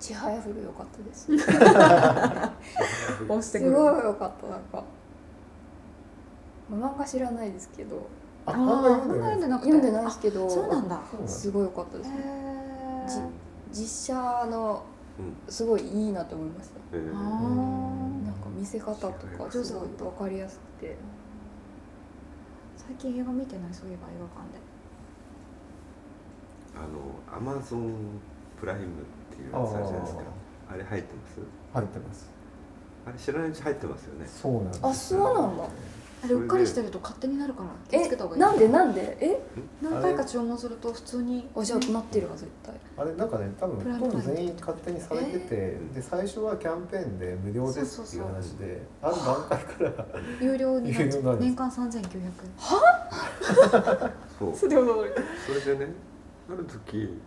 ちはやふる良かったです。押してくる。すごい良かったなんか。漫画知らないですけど。あ漫画読んでなくて。読んでないですけど。あそうなんだ。すごい良かったです。へね実写のうん。すごいいいなと思いました。えー。あなんか見せ方とかすごい分かりやすくて。最近映画見てない？そういえば映画館で。あのアマゾンプライムっていうやつあるじゃないですか。あれ入ってます？入ってます。あれ知らないうち入ってますよね。そうなんですあそうなんだ。あれうっかりしてると勝手になるから気をつけた方がいい。なんでなんで？え？何回か注文すると普通にあじゃあなってるわ絶対。あれなんかね多分ほとんど全員勝手にされてて、えー？で最初はキャンペーンで無料ですっていう話である段階から。有料になっ 年間3900円。そう。それは驚いそれでねある時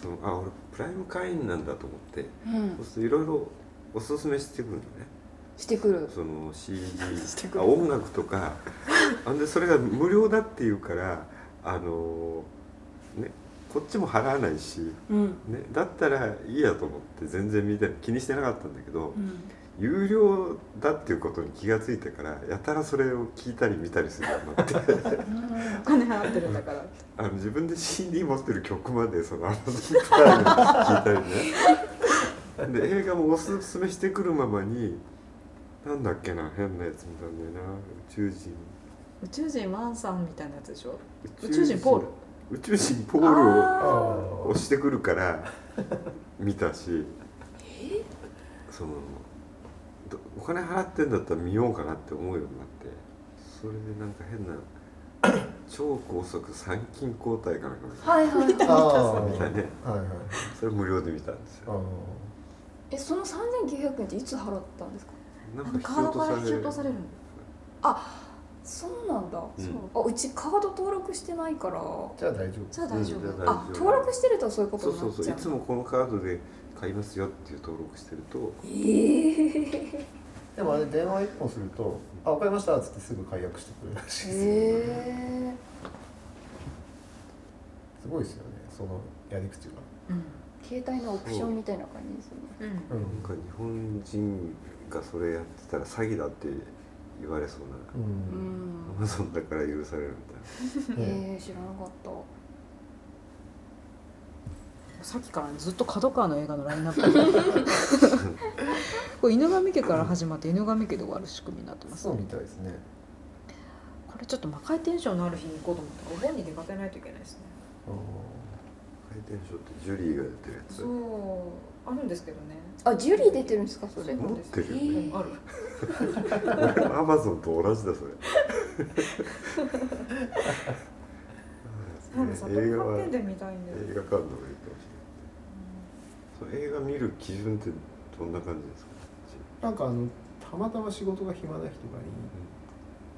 そのあ俺プライム会員なんだと思ってうん。そうするといろいろおすすめしてくるのね。してくる。その CD あ音楽とかあんでそれが無料だっていうからあのねこっちも払わないし、うん。ね、だったらいいやと思って全然見て気にしてなかったんだけど、うん有料だっていうことに気がついてからやたらそれを聞いたり見たりするようになって。お 金払ってるんだから。あの自分で CD 持ってる曲までその Amazon プライムで聞いたりね。で映画もおすすめしてくるままになんだっけな変なやつ見たんだよな。宇宙人。宇宙人マンさんみたいなやつでしょ？宇宙人ポール。宇宙人ポールをあ押してくるから見たし。そのどお金払ってんだったら見ようかなって思うようになってそれでなんか変な 超高速参勤交代かなんかはいはいはい。あみたいね。あはいはい。それ無料で見たんですよ。あえその3900円っていつ払ったんですか？なんあのカードから引き落とされるの？そうなんだ、うん。そう。あうちカード登録してないから。じゃあ大丈夫。じゃあ大丈夫、うんあ登録してるとそういうことそうになっちゃうそうそう。いつもこのカードで買いますよっていう登録してると。ええでもあれ電話一本すると「あ分かりました」っつってすぐ解約してくれるらしいですえすごいですよね。そのやり口が。うん。携帯のオプションみたいな感じですよね。うん。うん。なんか日本人がそれやってたら詐欺だって言われそうな。んん。アマゾンだから許されるみたいな。へえ知らなかったさっきからずっと角川の映画のラインナップ。これ犬神家から始まって犬神家で終わる仕組みになってます。そうねみたいですね。これちょっと魔界テンションのある日に行こうと思ったらお盆に出かけないといけないですね。回転ショーってジュリーがやってるやつ。そう。あるんですけどね。あジュリー出てるんですか？それ。持ってるよね。へある。アマゾンと同じだそれ。映画は見発見で見たいんだよ映画館の方がいいかもしれないそう映画見る基準ってどんな感じですか？なんかあのたまたま仕事が暇な人がいい。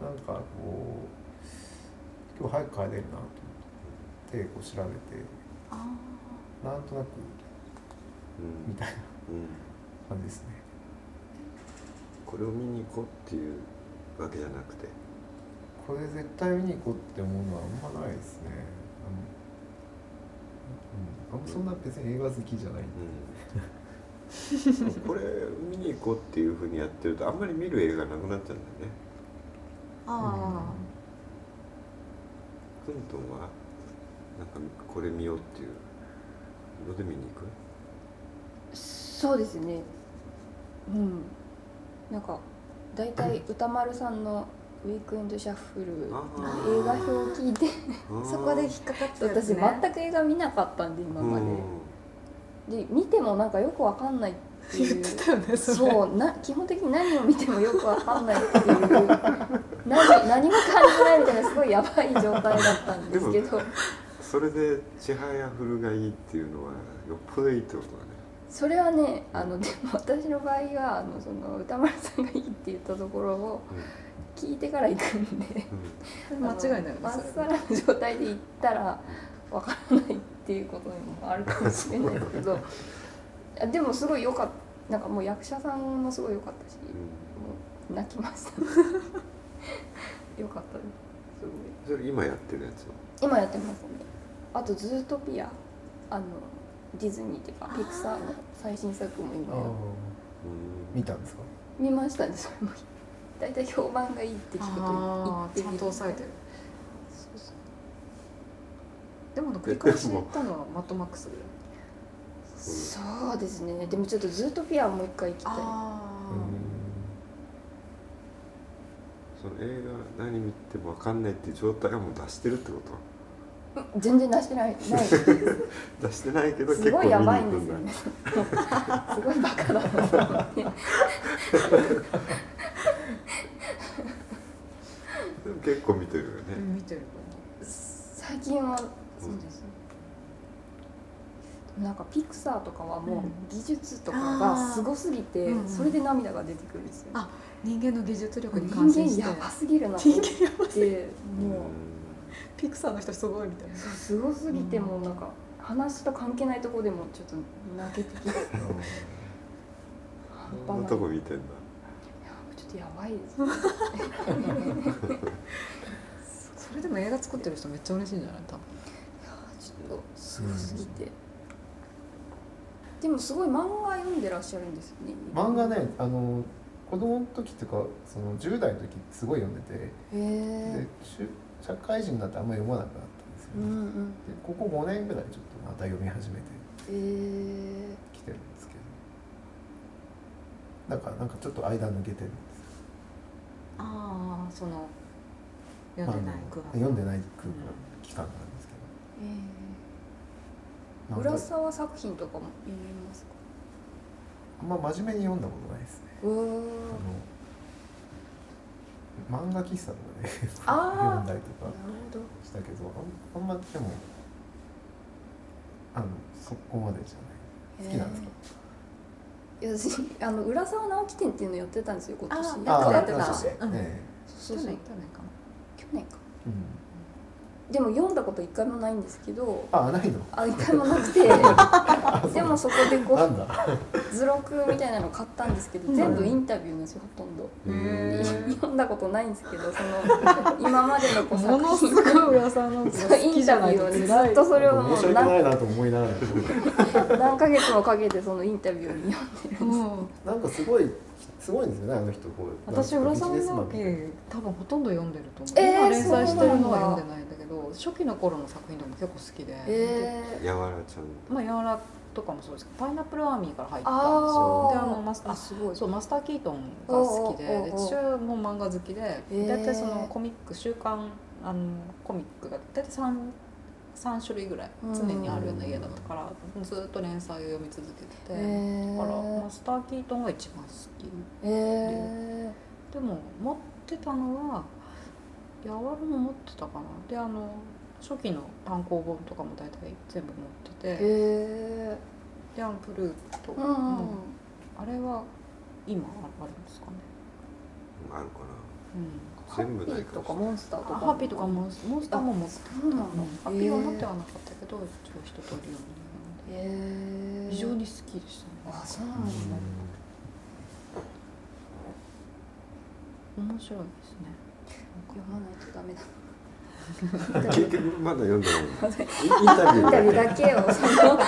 なんかこう今日早く帰れるなと思ってこう調べてあなんとなくうんみたいなうん。感じですねこれを見に行こうっていうわけじゃなくて。これ絶対見に行こうって思うのはあんまないですねあん、あんまそんな別に映画好きじゃない。んでうん。これ見に行こうっていうふうにやってるとあんまり見る映画なくなっちゃうんだよね。あクントンはなんかこれ見ようっていう。ので見に行く？そうですね。うん。なんか大体歌丸さんの「ウィークエンドシャッフル」あ映画表を聞いてあ そこで引っかかって私ね。全く映画見なかったんで今まで、で見てもなんかよくわかんないってい言うってたよねそうな基本的に何を見てもよくわかんないっていう。何何も感じないみたいなすごいやばい状態だったんですけど。それで「ちはやふる」がいいっていうのはよっぽどいいってことだね。それはねあのでも私の場合はあのその歌丸さんがいいって言ったところを聞いてから行くんで。間違いないまっさらの状態で行ったらわからないっていうことにもあるかもしれないですけど。あでもすごい良かったなんかもう役者さんもすごい良かったし、もう泣きました。良かったです。すごいそれ今やってるやつは？今やってます。ねあとズートピアあのディズニーっていうかピクサーの最新作も今見たんですか？見ましたねそれも大体評判がいいって聞くと言ってみる。と抑えてる。そうそう。でも繰り返し行ったのはマッドマックスぐらいそうですね。でもちょっとズートピアもう一回行きたい。あその映画何見ても分かんないっていう状態はもう出してるってこと？うん全然出してない。ない。出してないけど結すごいやばいんですよね。すごいバカだ結構見てるよね。あ、見てる最近はそうですねなんかピクサーとかはもう技術とかがすごすぎて、うんそれで涙が出てくるんですよ、あ人間の技術力に感心して。人間やばすぎるなっ人間やばてもう。ピクサーの人すごいみたいな。そうすごすぎてもうなんか話と関係ないところでもちょっと泣けてきて。そんなとこ見てんだやばい。ですねそれでも映画作ってる人めっちゃ嬉しいんじゃない？多分。ちょっとすごすぎて、でもすごい漫画読んでらっしゃるんですよね。漫画ねあの子供の時とかその10代の時すごい読んでて。へでえしゅ社会人になってあんまり読まなくなったんですよね、うんうんでここ5年ぐらいちょっとまた読み始めてきてるんですけど。だからなんかちょっと間抜けてる。んですああその読んでない空白読んでない空期間があるんですけど。漫画浦沢作品とかも読みますか？あんま真面目に読んだことないですね。あの漫画喫茶とかで読んだりとかしたけどあんあんまでもあのそこまでじゃない。好きなんですか？いや私あの浦沢直樹展っていうのやってたんですよ今年。あーなんかやってた。去年去年かな。去年か。えうんでも読んだこと一回もないんですけどあないの？あ一回もなくて でもそこでこうなんだ？図録みたいなの買ったんですけど全部インタビューなんですよほとんど。読んだことないんですけどその今までのこうものす作品ごい浦沢直樹がそう好きじゃないとインタビューを辛いずっとそれをも申し訳う何ないなと思いながら。何ヶ月もかけてそのインタビューに読んでるんですうん。なんかすごいすごいんですよねあの人こう。私浦沢なんかビジネスマン直樹多分ほとんど読んでると思う、えー今連載してるのは読んでないんだけど初期の頃の作品でも結構好きで、えやわらちゃん。まあ、やわらとかもそうですけどパイナップルアーミーから入っー、た。んですよあであのマスあすごい。そうマスター・キートンが好きでで父親も漫画好きでー。大体そのコミック週刊あのコミックが大体 3, 3種類ぐらい常にあるような家だったからずっと連載を読み続けてて、えだからーマスター・キートンが一番好き。えでも持ってたのはやわらも持ってたかな。であの初期の単行本とかも大体全部持ってー、てえであのプルート、ー、うんうんうん。あれは今あるんですかね、あるかうん、ハ全部ッピーとかモンスターとかあハッピーとかモンスモンスターも持ってたそうなんだハッピーは持ってはなかったけど一応一通り読んでえー、非常に好きでしたねあそうなんだ、面白いですね読まないとダメだ。な結局まだ読んでない。のインタビューだけをその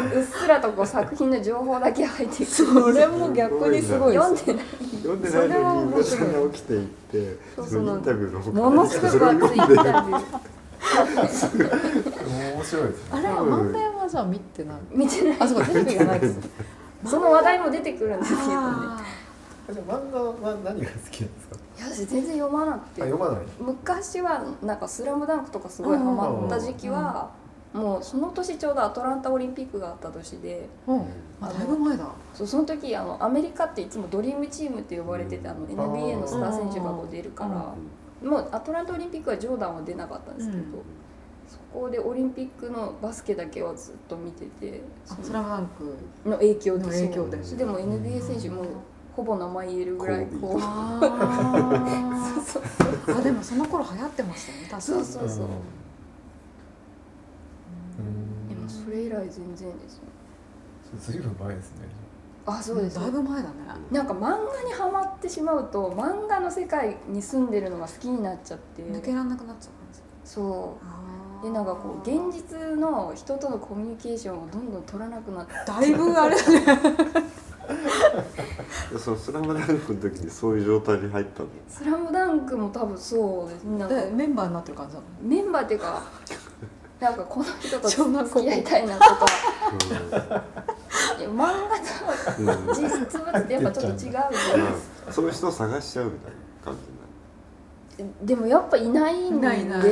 うっすらとこう作品の情報だけ入ってく。るそれも逆にすごい読んでないけ読んでないのに浦さんが起きていってそのインタビューの他ものすごく熱いインタビュー面白いですねあれは漫画はじゃあ見てない。見てない。あそうかテレビがないです。その話題も出てくるんですけどね。あじゃあ漫画は何が好きなんですか？いや私全然読まなくて。あ読まない。昔はなんか「スラムダンクとかすごいハマった時期はもうその年ちょうどアトランタオリンピックがあった年でーうん。あだいぶ前だ。そうその時あのアメリカっていつもドリームチームって呼ばれててあの NBA のスター選手がこう出るからもうアトランタオリンピックはジョーダンは出なかったんですけど、うん。そこでオリンピックのバスケだけはずっと見ててスラムダンクの影響で。の影響で。でも NBA 選手もほぼ名前言えるぐらいこう。あ でもその頃流行ってましたね確かに。そうそうそう以来全然ですね。ずいぶん前ですね。あそうです。だいぶ前だね。なんか漫画にはまってしまうと漫画の世界に住んでるのが好きになっちゃって。抜けられなくなっちゃう感じそあでなんかこう現実の人とのコミュニケーションをどんどん取らなくなって。だいぶあれだね。そのスラムダンクの時にそういう状態に入ったの「スラムダンクも多分そうですね。なんかでメンバーになってる感じなのメンバーっていうか なんかこの人と付き合いたいなとか。いや漫画うんと実物ってやっぱちょっと違うじゃないです。かうん。そういう人を探しちゃうみたいな感でもやっぱいないんで。ないない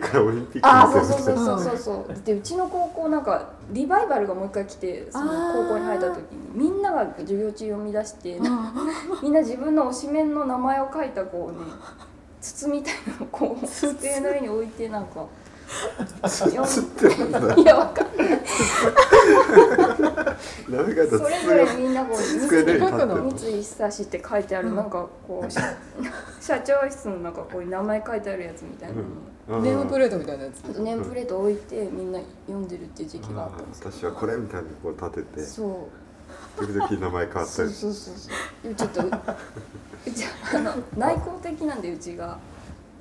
からオリンピックあそうそうそうそうそうそう。でうちの高校なんかリバイバルがもう一回来てその高校に入った時にみんなが授業中読み出してみんな自分の推しメンの名前を書いたこうね筒みたいなのをこう机の上に置いてなんかいやわかんない。それぞれみんなこう三井久志って書いてあるなんかこう社社長室の中こういう名前書いてあるやつみたいなネームプレートみたいなやつ。ネームプレート置いてみんな読んでるっていう時期があったんですけ私はこれみたいにこう立ててどそう。時々名前変わったり。そうそうそうそう。ちょっとううちあの内向的なんでうちが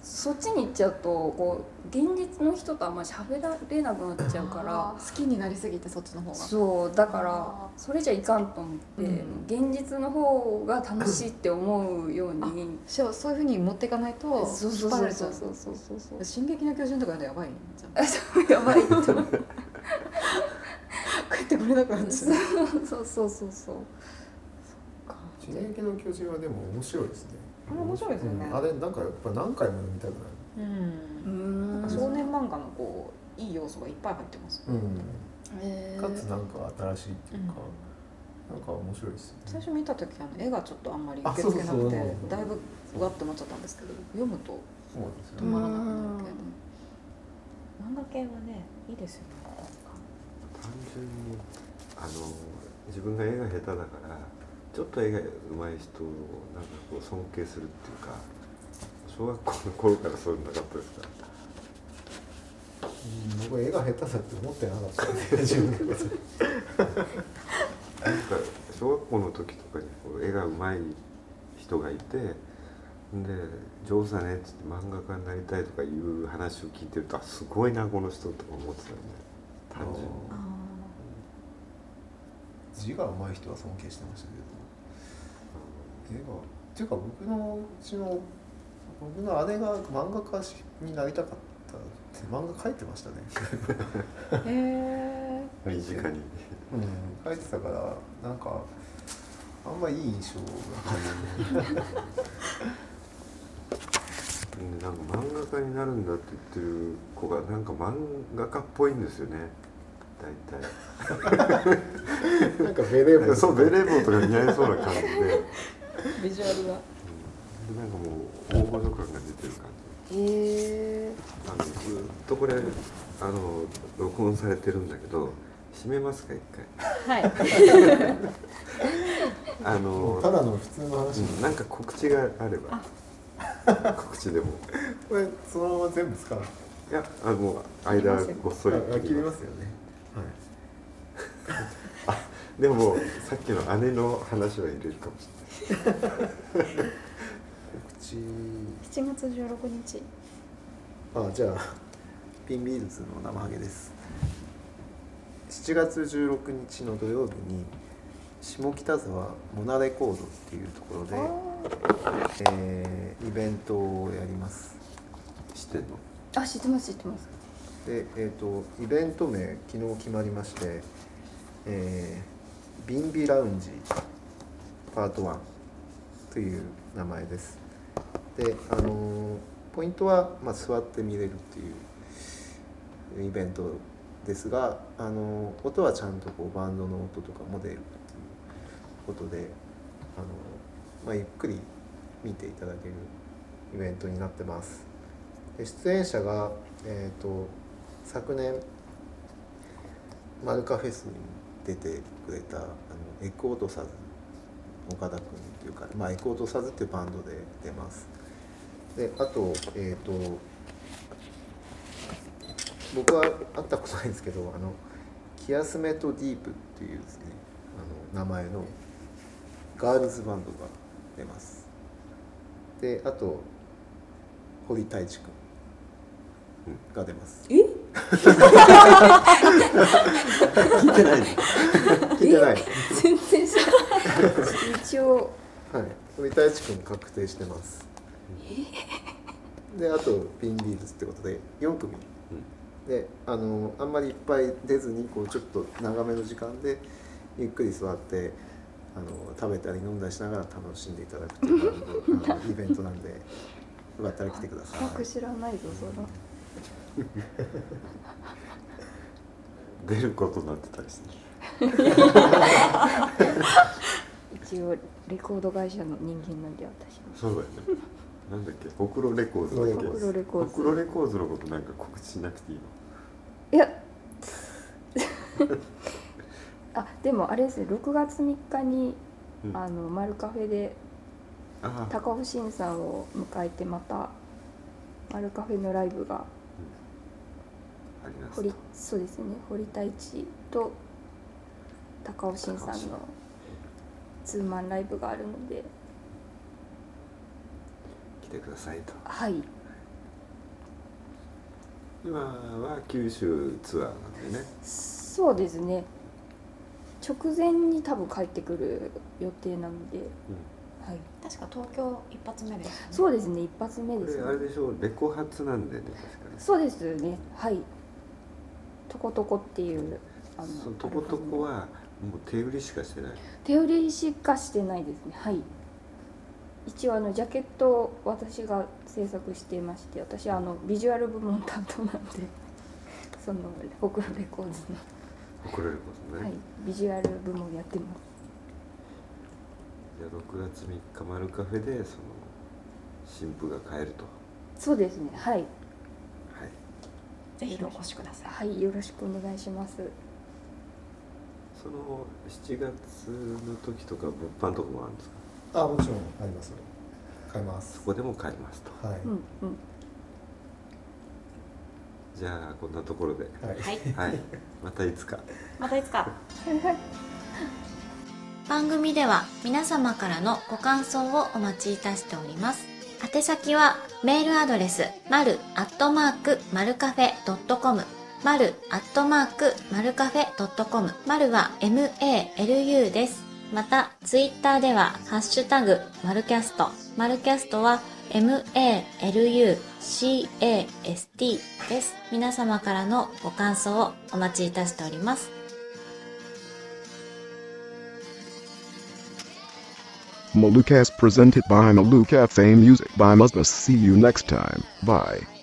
そっちに行っちゃうとこう現実の人とあんまり喋られなくなっちゃうから好きになりすぎてそっちの方が。そうだからあそれじゃいかんと思って、うん。現実の方が楽しいって思うようにそうそういうふうに持っていかないとそうそう引っ張らそうれちゃそう。うそうそうそう進撃の巨人とかやばいじゃうやばいと思う。帰ってこれなくなっちゃう。そうそうそうそう「進撃の巨人」はでも面白いですねあれ面白いですよね。うん。あれなんかやっぱ何回も読みたくなる。うん。ん。少年漫画のこういい要素がいっぱい入ってます。うん。かつなんか新しいっていうか、なんか面白いですよね。最初見た時あの絵がちょっとあんまりあ受け付けなくてだいぶうわって思っちゃったんですけど読むと止まらなくなる系で。漫画系はねいいですよね。単純にあの自分が絵が下手だからちょっと絵が上手い人をなんかこう尊敬するっていうか小学校の頃からそういうのなかったですか？うん僕絵が下手だって思ってなかった自分のことなんか小学校の時とかにこう絵が上手い人がいてで上手だねっつって漫画家になりたいとかいう話を聞いてるとあすごいなこの人とか思ってたよね単純に。あ字が上手い人は尊敬してましたけど絵がっていうか僕のうちの僕の姉が漫画家になりたかったって漫画描いてましたね。へえ身近に。うん。描いてたからなんかあんまいい印象がでなんか漫画家になるんだって言ってる子がなんか漫画家っぽいんですよね。大なんかベレー帽体そうベレー帽とか似合いそうな感じでで ビジュアルが。なんかもう大御所感が出てる感じ。へえあのずっとこれあの録音されてるんだけど閉めますか一回。はい。あのただの普通の話、うんなんか告知があれば。告知でも。これそのまま全部使ういやあのもう間ごっそりあ切りますよね。でもさっきの姉の話は入れるかもしれないは い告知。7月16日あじゃあピンビールズの生ハゲです。7月16日の土曜日に下北沢モナレコードっていうところで、えーイベントをやります。知ってんの？あ知ってます知ってます。でえっ、とイベント名昨日決まりまして、えービンビラウンジパート1という名前です。であのポイントは、まあ、座って見れるっていうイベントですが、あの音はちゃんとこうバンドの音とかも出るっていうことで、あのまあ、ゆっくり見ていただけるイベントになってます。で出演者が、えー、と昨年マルカフェスに出てくれたあのエクオートサズ岡田君っていうか、まあ、エクオートサズっていうバンドで出ます。であとえっ、と僕は会ったことないんですけどあのキアスメトディープっていうですねあの名前のガールズバンドが出ます。であと堀太一君が出ます。え？聞いてない 聞いてない。全然 一応。はい。三田一君確定してます。であとピンリーズってことで4組。であのあんまりいっぱい出ずにこうちょっと長めの時間でゆっくり座ってあの食べたり飲んだりしながら楽しんでいただくっていう あのイベントなんでよかったら来てください。全く知らないぞその。出ることになってたりして 一応レコード会社の人間なんで私もそうだよね。なんだっけ？ほくろレコーズだっけ？ほくろレコーズほくろレコーズのことなんか告知しなくていいの？いや。あでもあれですね。6月3日に、うん。あのマルカフェで高尾新さんを迎えてまたマルカフェのライブがあります堀そうですね。堀太一と高尾新さんのツーマンライブがあるので。来てくださいと。はい。今は九州ツアーなんでね。そうですね。直前に多分帰ってくる予定なので、はい、確か東京一発目です、ね、そうですね。一発目こですね。れあれでしょう。レコ発なんでね確かにそうですね。はい。トコトコっていうあのそのとことこはもう手売りしかしてない。手売りしかしてないですね。はい。一応あのジャケットを私が制作していまして私はあのビジュアル部門担当なんで そのホクロレコーズ送れることの、ね、はい、ビジュアル部門やってます。じゃあ6月3日マルカフェでその新婦が帰ると。そうですね。はい。はい。ぜひお越しください。はい。よろしくお願いしますその7月の時とか物販とかもあるんですか？あもちろんあります。買います。そこでも買いますと。はい、うんうん。じゃあこんなところで。はい。はい。はい。またいつか。またいつか。番組では皆様からのご感想をお待ちいたしております。宛先はメールアドレス、まるアットマークマルカフェドットコム、まるアットマークマルカフェドットコム、まるは MALU です。また、ツイッターでは、ハッシュタグ、マルキャスト。マルキャストは、MALUCAST です。皆様からのご感想をお待ちいたしております。Malukas presented by Maluka Fame Music by Must See you next time. Bye.